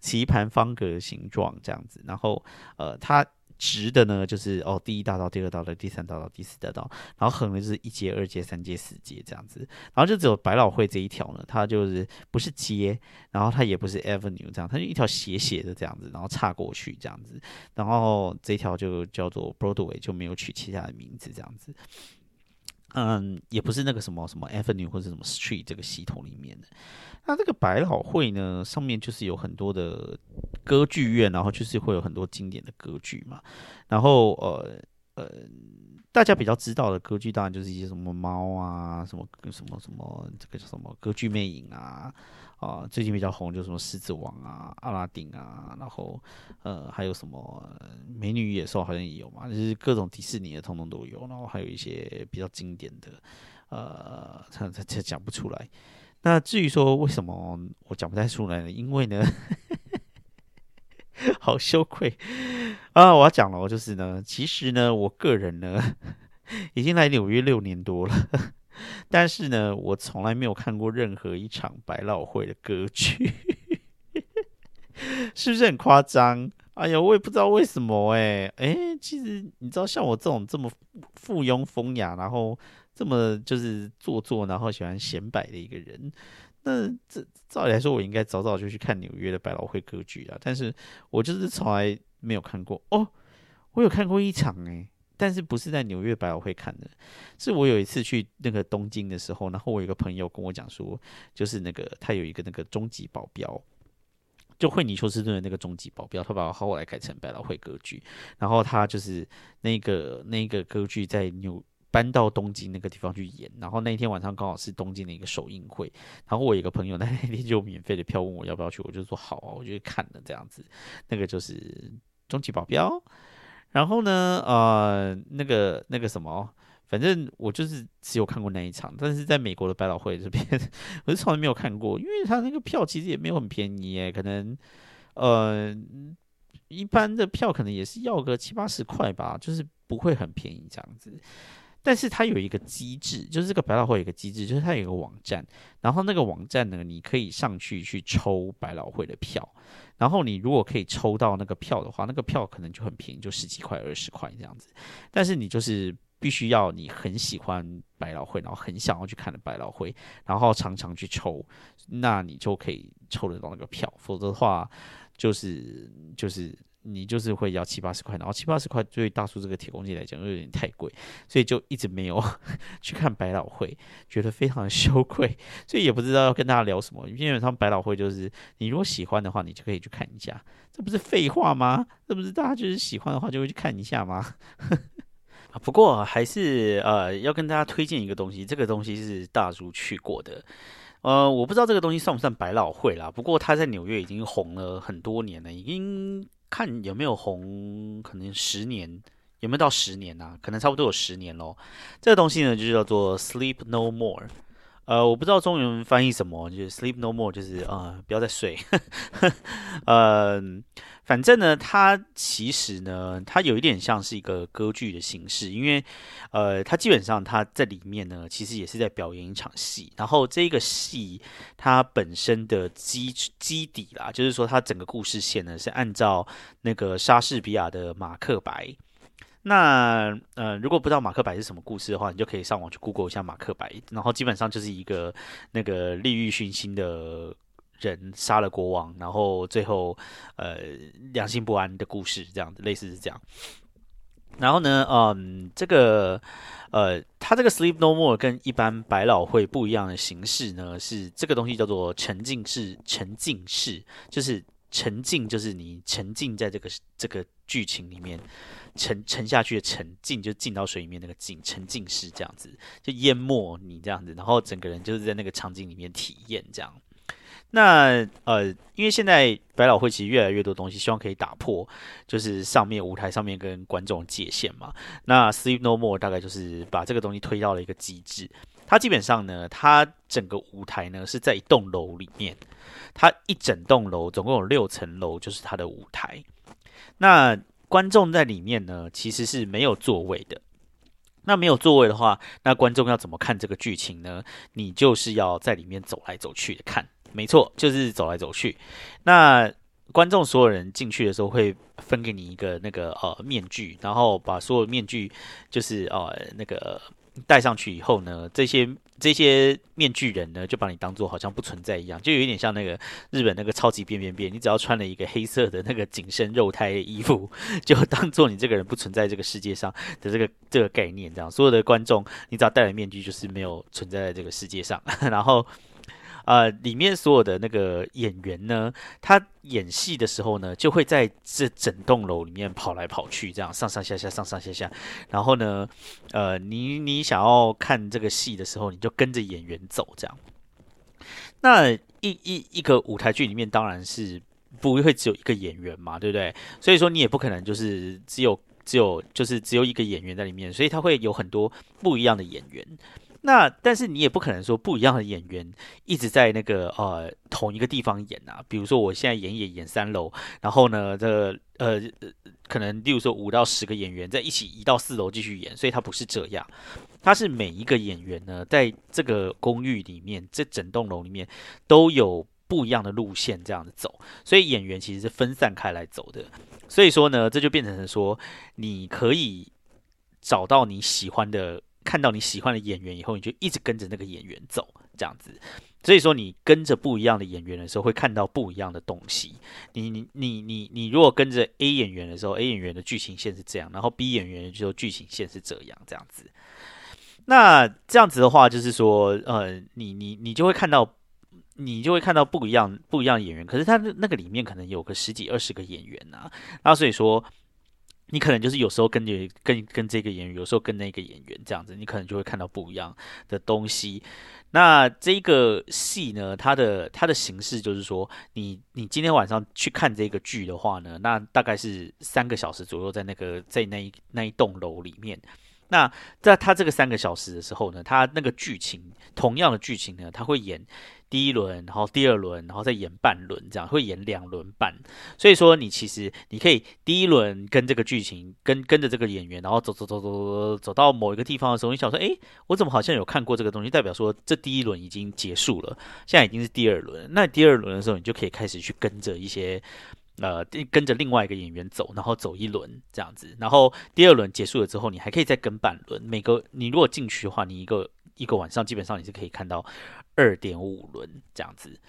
棋盘方格形状这样子。然后呃，它直的呢就是哦第一大道、第二大道、第三大道、第四大道，然后横的就是一街、二街、三街、四街这样子，然后就只有百老汇这一条呢，它就是不是街，然后它也不是 avenue 这样，它就一条斜斜的这样子，然后岔过去这样子，然后这条就叫做 Broadway，就没有取其他的名字这样子。嗯，也不是那个什么什么 Avenue 或者什么 Street 这个系统里面的。那这个百老汇呢，上面就是有很多的歌剧院，然后就是会有很多经典的歌剧嘛。然后呃呃，大家比较知道的歌剧，当然就是一些什么猫啊，什么什么什么这个叫什么歌剧魅影啊。啊，最近比较红就什么狮子王啊、阿拉丁啊，然后呃还有什么美女野兽好像也有嘛，就是各种迪士尼的通通都有，然后还有一些比较经典的，呃，这这这讲不出来。那至于说为什么我讲不太出来呢？因为呢，好羞愧啊！我要讲了，就是呢，其实呢，我个人呢 已经来纽约六年多了。但是呢，我从来没有看过任何一场百老汇的歌剧，是不是很夸张？哎呀，我也不知道为什么哎哎，其实你知道，像我这种这么附庸风雅，然后这么就是做作，然后喜欢显摆的一个人，那这照理来说，我应该早早就去看纽约的百老汇歌剧了。但是我就是从来没有看过哦，我有看过一场哎。但是不是在纽约百老汇看的，是我有一次去那个东京的时候，然后我有一个朋友跟我讲说，就是那个他有一个那个终极保镖，就惠尼休斯顿的那个终极保镖，他把后来改成百老汇歌剧，然后他就是那个那个歌剧在纽搬到东京那个地方去演，然后那一天晚上刚好是东京的一个首映会，然后我一个朋友 那天就免费的票问我要不要去，我就说好啊，我就去看了这样子，那个就是终极保镖。然后呢，呃，那个那个什么，反正我就是只有看过那一场，但是在美国的百老汇这边，我是从来没有看过，因为他那个票其实也没有很便宜诶，可能呃一般的票可能也是要个七八十块吧，就是不会很便宜这样子。但是它有一个机制，就是这个百老汇有一个机制，就是它有一个网站，然后那个网站呢，你可以上去去抽百老汇的票，然后你如果可以抽到那个票的话，那个票可能就很便宜，就十几块、二十块这样子。但是你就是必须要你很喜欢百老汇，然后很想要去看的百老汇，然后常常去抽，那你就可以抽得到那个票。否则的话，就是就是。你就是会要七八十块，然后七八十块对大叔这个铁公鸡来讲又有点太贵，所以就一直没有 去看百老汇，觉得非常的羞愧，所以也不知道要跟大家聊什么。基本上百老汇就是你如果喜欢的话，你就可以去看一下，这不是废话吗？这不是大家就是喜欢的话就会去看一下吗？不过还是呃要跟大家推荐一个东西，这个东西是大叔去过的。呃，我不知道这个东西算不算百老汇啦，不过他在纽约已经红了很多年了，已经。看有没有红，可能十年有没有到十年呐？可能差不多有十年咯。这个东西呢，就叫做 Sleep No More。呃，我不知道中文翻译什么，就是 Sleep No More，就是啊，不要再睡。呃。反正呢，它其实呢，它有一点像是一个歌剧的形式，因为，呃，它基本上它在里面呢，其实也是在表演一场戏。然后这个戏它本身的基基底啦，就是说它整个故事线呢是按照那个莎士比亚的《马克白》。那呃，如果不知道《马克白》是什么故事的话，你就可以上网去 Google 一下《马克白》，然后基本上就是一个那个利欲熏心的。人杀了国王，然后最后呃良心不安的故事，这样子类似是这样。然后呢，嗯，这个呃，它这个 Sleep No More 跟一般百老汇不一样的形式呢，是这个东西叫做沉浸式，沉浸式就是沉浸，就是你沉浸在这个这个剧情里面，沉沉下去的沉浸，就浸到水里面那个浸，沉浸式这样子，就淹没你这样子，然后整个人就是在那个场景里面体验这样。那呃，因为现在百老汇其实越来越多东西，希望可以打破，就是上面舞台上面跟观众界限嘛。那 Sleep No More 大概就是把这个东西推到了一个极致。它基本上呢，它整个舞台呢是在一栋楼里面，它一整栋楼总共有六层楼，就是它的舞台。那观众在里面呢，其实是没有座位的。那没有座位的话，那观众要怎么看这个剧情呢？你就是要在里面走来走去的看。没错，就是走来走去。那观众所有人进去的时候会分给你一个那个呃面具，然后把所有面具就是呃那个戴上去以后呢，这些这些面具人呢就把你当做好像不存在一样，就有一点像那个日本那个超级变变变，你只要穿了一个黑色的那个紧身肉胎衣服，就当做你这个人不存在这个世界上的这个这个概念，这样所有的观众你只要戴了面具就是没有存在在这个世界上，然后。呃，里面所有的那个演员呢，他演戏的时候呢，就会在这整栋楼里面跑来跑去，这样上上下下，上上下下。然后呢，呃，你你想要看这个戏的时候，你就跟着演员走，这样。那一一一个舞台剧里面，当然是不会只有一个演员嘛，对不对？所以说你也不可能就是只有只有就是只有一个演员在里面，所以他会有很多不一样的演员。那但是你也不可能说不一样的演员一直在那个呃同一个地方演啊，比如说我现在演演演三楼，然后呢这呃可能例如说五到十个演员在一起移到四楼继续演，所以它不是这样，它是每一个演员呢在这个公寓里面，这整栋楼里面都有不一样的路线这样子走，所以演员其实是分散开来走的，所以说呢这就变成说你可以找到你喜欢的。看到你喜欢的演员以后，你就一直跟着那个演员走，这样子。所以说，你跟着不一样的演员的时候，会看到不一样的东西。你你你你你，如果跟着 A 演员的时候，A 演员的剧情线是这样，然后 B 演员就剧情线是这样，这样子。那这样子的话，就是说，呃，你你你就会看到，你就会看到不一样不一样的演员。可是他那个里面可能有个十几二十个演员啊，那所以说。你可能就是有时候跟你跟跟这个演员，有时候跟那个演员这样子，你可能就会看到不一样的东西。那这个戏呢，它的它的形式就是说，你你今天晚上去看这个剧的话呢，那大概是三个小时左右，在那个在那一那一栋楼里面。那在他这个三个小时的时候呢，他那个剧情同样的剧情呢，他会演。第一轮，然后第二轮，然后再演半轮，这样会演两轮半。所以说，你其实你可以第一轮跟这个剧情，跟跟着这个演员，然后走走走走走走到某一个地方的时候，你想说，哎，我怎么好像有看过这个东西？代表说这第一轮已经结束了，现在已经是第二轮。那第二轮的时候，你就可以开始去跟着一些，呃，跟着另外一个演员走，然后走一轮这样子。然后第二轮结束了之后，你还可以再跟半轮。每个你如果进去的话，你一个一个晚上基本上你是可以看到。二点五轮这样子，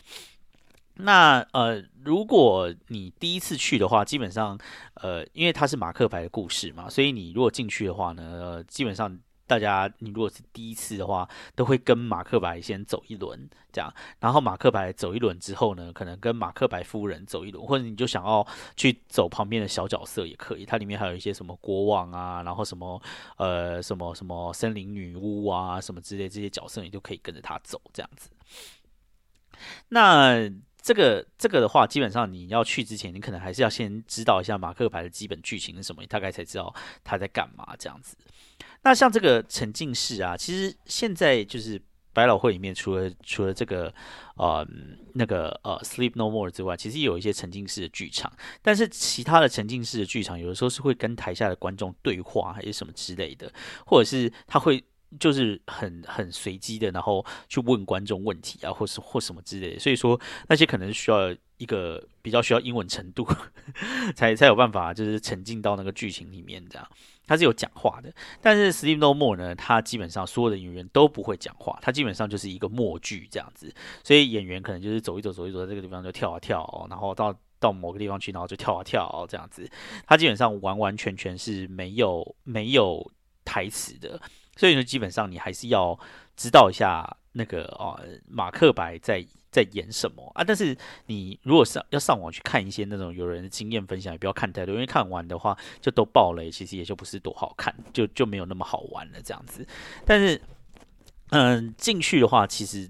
那呃，如果你第一次去的话，基本上呃，因为它是马克白的故事嘛，所以你如果进去的话呢，呃基本上大家你如果是第一次的话，都会跟马克白先走一轮这样，然后马克白走一轮之后呢，可能跟马克白夫人走一轮，或者你就想要去走旁边的小角色也可以，它里面还有一些什么国王啊，然后什么呃什么什么森林女巫啊什么之类这些角色，你就可以跟着他走这样子。那这个这个的话，基本上你要去之前，你可能还是要先知道一下马克牌的基本剧情是什么，大概才知道他在干嘛这样子。那像这个沉浸式啊，其实现在就是百老汇里面，除了除了这个呃那个呃 Sleep No More 之外，其实有一些沉浸式的剧场。但是其他的沉浸式的剧场，有的时候是会跟台下的观众对话，还是什么之类的，或者是他会。就是很很随机的，然后去问观众问题啊，或是或什么之类的。所以说那些可能需要一个比较需要英文程度，才才有办法就是沉浸到那个剧情里面这样。他是有讲话的，但是《Sleep No More》呢，他基本上所有的演员都不会讲话，他基本上就是一个默剧这样子。所以演员可能就是走一走，走一走，在这个地方就跳啊跳哦，然后到到某个地方去，然后就跳啊跳这样子。他基本上完完全全是没有没有台词的。所以说，基本上你还是要知道一下那个哦，马克白在在演什么啊。但是你如果上要上网去看一些那种有人经验分享，也不要看太多，因为看完的话就都爆雷，其实也就不是多好看，就就没有那么好玩了这样子。但是，嗯，进去的话，其实。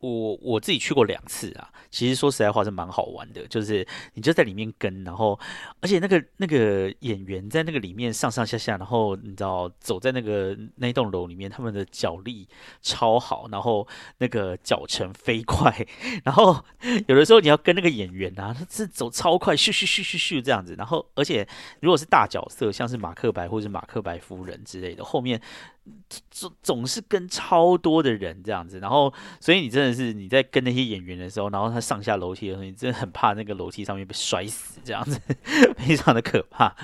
我我自己去过两次啊，其实说实在话是蛮好玩的，就是你就在里面跟，然后而且那个那个演员在那个里面上上下下，然后你知道走在那个那栋楼里面，他们的脚力超好，然后那个脚程飞快，然后 有的时候你要跟那个演员啊，他是走超快，咻咻咻咻咻这样子，然后而且如果是大角色，像是马克白或者是马克白夫人之类的，后面。总总是跟超多的人这样子，然后所以你真的是你在跟那些演员的时候，然后他上下楼梯的时候，你真的很怕那个楼梯上面被摔死这样子，非常的可怕。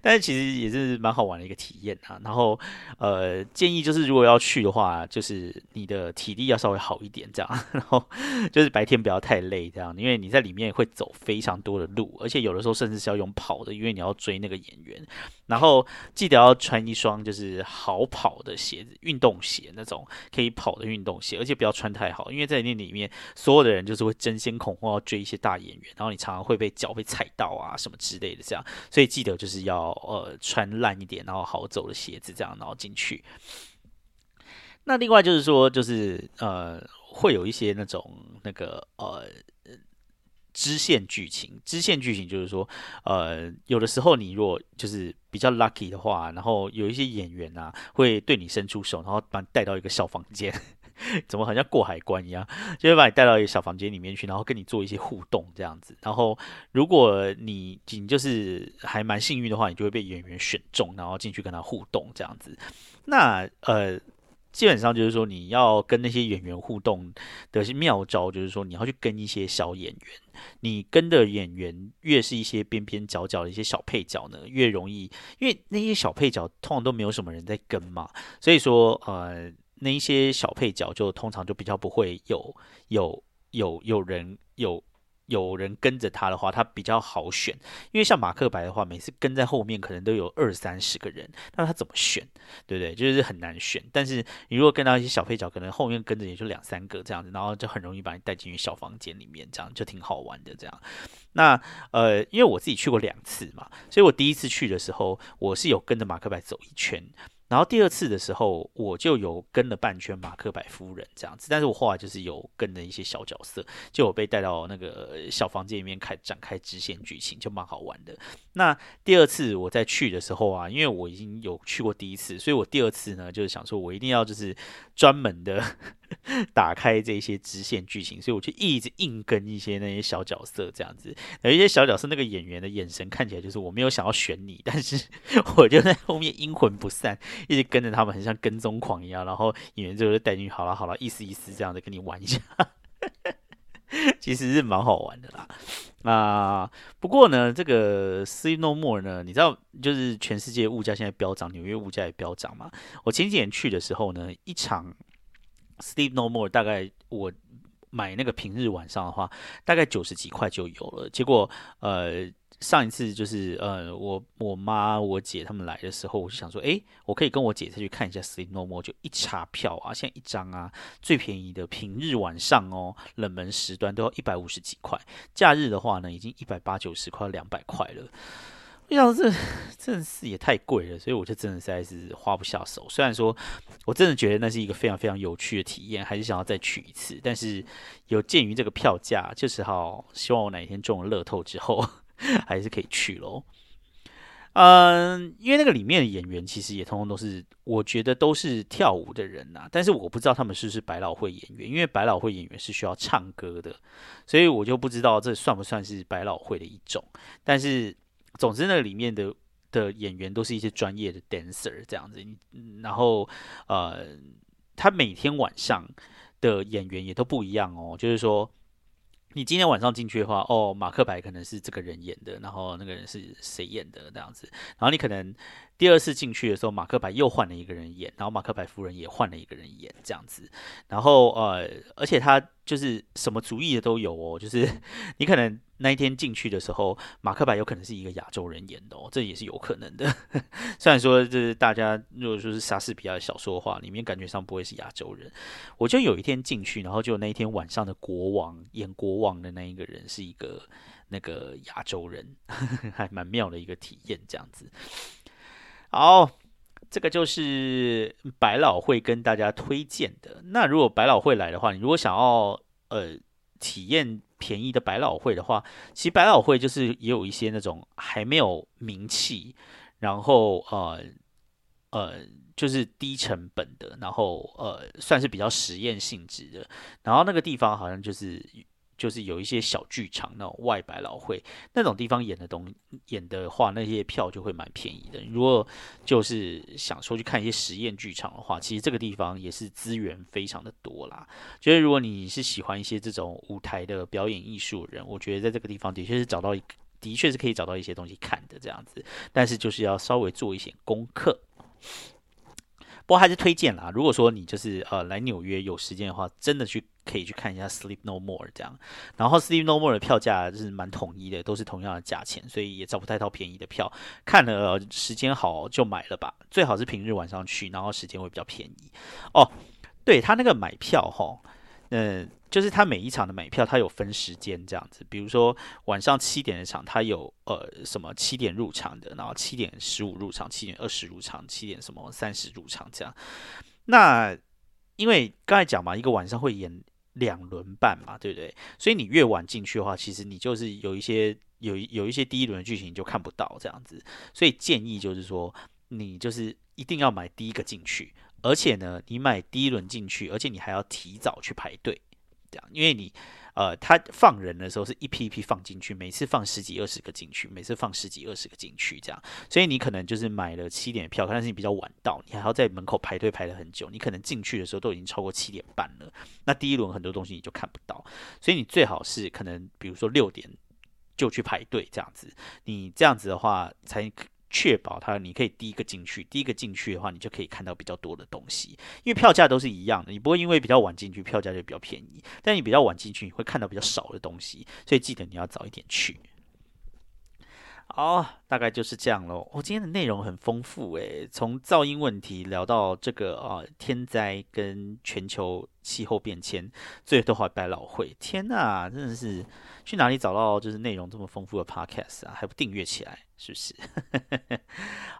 但是其实也是蛮好玩的一个体验啊。然后呃，建议就是如果要去的话，就是你的体力要稍微好一点这样，然后就是白天不要太累这样，因为你在里面会走非常多的路，而且有的时候甚至是要用跑的，因为你要追那个演员。然后记得要穿一双就是好跑的鞋子，运动鞋那种可以跑的运动鞋，而且不要穿太好，因为在那里面所有的人就是会争先恐后要追一些大演员，然后你常常会被脚被踩到啊什么之类的这样，所以记得就是要呃穿烂一点，然后好走的鞋子这样，然后进去。那另外就是说，就是呃会有一些那种那个呃。支线剧情，支线剧情就是说，呃，有的时候你如果就是比较 lucky 的话，然后有一些演员啊会对你伸出手，然后把你带到一个小房间，怎么好像过海关一样，就会把你带到一个小房间里面去，然后跟你做一些互动这样子。然后如果你你就是还蛮幸运的话，你就会被演员选中，然后进去跟他互动这样子。那呃。基本上就是说，你要跟那些演员互动的妙招，就是说你要去跟一些小演员。你跟的演员越是一些边边角角的一些小配角呢，越容易，因为那些小配角通常都没有什么人在跟嘛，所以说呃，那一些小配角就通常就比较不会有有有有人有。有人跟着他的话，他比较好选，因为像马克白的话，每次跟在后面可能都有二三十个人，那他怎么选，对不对？就是很难选。但是你如果跟到一些小配角，可能后面跟着也就两三个这样子，然后就很容易把你带进去小房间里面，这样就挺好玩的。这样，那呃，因为我自己去过两次嘛，所以我第一次去的时候，我是有跟着马克白走一圈。然后第二次的时候，我就有跟了半圈马克白夫人这样子，但是我后来就是有跟了一些小角色，就我被带到那个小房间里面开展开支线剧情，就蛮好玩的。那第二次我在去的时候啊，因为我已经有去过第一次，所以我第二次呢就是想说我一定要就是专门的。打开这些支线剧情，所以我就一直硬跟一些那些小角色这样子。有一些小角色，那个演员的眼神看起来就是我没有想要选你，但是 我就在后面阴魂不散，一直跟着他们，很像跟踪狂一样。然后演员就带进去，好了好了，意思意思这样子跟你玩一下，其实是蛮好玩的啦。啊，不过呢，这个 See No More 呢，你知道，就是全世界物价现在飙涨，纽约物价也飙涨嘛。我前几年去的时候呢，一场。Steve No More 大概我买那个平日晚上的话，大概九十几块就有了。结果呃上一次就是呃我我妈我姐他们来的时候，我就想说，哎，我可以跟我姐再去看一下 Steve No More，就一查票啊，现在一张啊最便宜的平日晚上哦，冷门时段都要一百五十几块，假日的话呢，已经一百八九十块两百块了。要这真的是也太贵了，所以我就真的实在是花不下手。虽然说我真的觉得那是一个非常非常有趣的体验，还是想要再去一次。但是有鉴于这个票价，就是好希望我哪一天中了乐透之后，还是可以去喽。嗯，因为那个里面的演员其实也通通都是，我觉得都是跳舞的人呐。但是我不知道他们是不是百老汇演员，因为百老汇演员是需要唱歌的，所以我就不知道这算不算是百老汇的一种。但是。总之，那里面的的演员都是一些专业的 dancer 这样子，然后呃，他每天晚上的演员也都不一样哦。就是说，你今天晚上进去的话，哦，马克白可能是这个人演的，然后那个人是谁演的这样子，然后你可能。第二次进去的时候，马克白又换了一个人演，然后马克白夫人也换了一个人演，这样子。然后呃，而且他就是什么主意的都有哦，就是 你可能那一天进去的时候，马克白有可能是一个亚洲人演的哦，这也是有可能的。虽然说就是大家如果说是莎士比亚的小说的话，里面感觉上不会是亚洲人。我就有一天进去，然后就那一天晚上的国王演国王的那一个人是一个那个亚洲人，还蛮妙的一个体验，这样子。好，这个就是百老汇跟大家推荐的。那如果百老汇来的话，你如果想要呃体验便宜的百老汇的话，其实百老汇就是也有一些那种还没有名气，然后呃呃就是低成本的，然后呃算是比较实验性质的。然后那个地方好像就是就是有一些小剧场那种外百老汇那种地方演的东演的话，那些票就会蛮便宜的。如果就是想说去看一些实验剧场的话，其实这个地方也是资源非常的多啦。就是如果你是喜欢一些这种舞台的表演艺术人，我觉得在这个地方的确是找到一的确是可以找到一些东西看的这样子，但是就是要稍微做一些功课。不过还是推荐啦，如果说你就是呃来纽约有时间的话，真的去。可以去看一下《Sleep No More》这样，然后《Sleep No More》的票价是蛮统一的，都是同样的价钱，所以也找不太到便宜的票。看了时间好就买了吧，最好是平日晚上去，然后时间会比较便宜。哦，对他那个买票哈，嗯，就是他每一场的买票，他有分时间这样子，比如说晚上七点的场，他有呃什么七点入场的，然后七点十五入场，七点二十入场，七点什么三十入场这样。那因为刚才讲嘛，一个晚上会演。两轮半嘛，对不对？所以你越晚进去的话，其实你就是有一些有有一些第一轮的剧情就看不到这样子。所以建议就是说，你就是一定要买第一个进去，而且呢，你买第一轮进去，而且你还要提早去排队，这样，因为你。呃，他放人的时候是一批一批放进去，每次放十几二十个进去，每次放十几二十个进去，这样。所以你可能就是买了七点票，但是你比较晚到，你还要在门口排队排了很久，你可能进去的时候都已经超过七点半了。那第一轮很多东西你就看不到，所以你最好是可能比如说六点就去排队这样子，你这样子的话才。确保它，你可以第一个进去。第一个进去的话，你就可以看到比较多的东西，因为票价都是一样的，你不会因为比较晚进去，票价就比较便宜。但你比较晚进去，你会看到比较少的东西，所以记得你要早一点去。好，大概就是这样喽。我今天的内容很丰富诶，从噪音问题聊到这个啊天灾跟全球气候变迁，最后还百老汇。天呐，真的是去哪里找到就是内容这么丰富的 podcast 啊？还不订阅起来？是不是？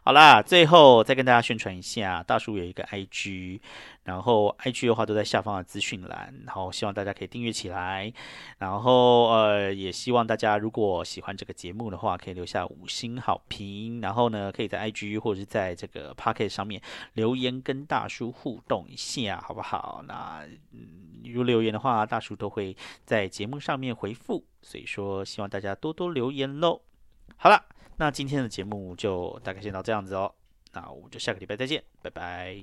好啦，最后再跟大家宣传一下，大叔有一个 IG，然后 IG 的话都在下方的资讯栏，然后希望大家可以订阅起来，然后呃，也希望大家如果喜欢这个节目的话，可以留下五星好评，然后呢，可以在 IG 或者是在这个 Pocket 上面留言，跟大叔互动一下，好不好？那如留言的话，大叔都会在节目上面回复，所以说希望大家多多留言喽。好了，那今天的节目就大概先到这样子哦，那我们就下个礼拜再见，拜拜。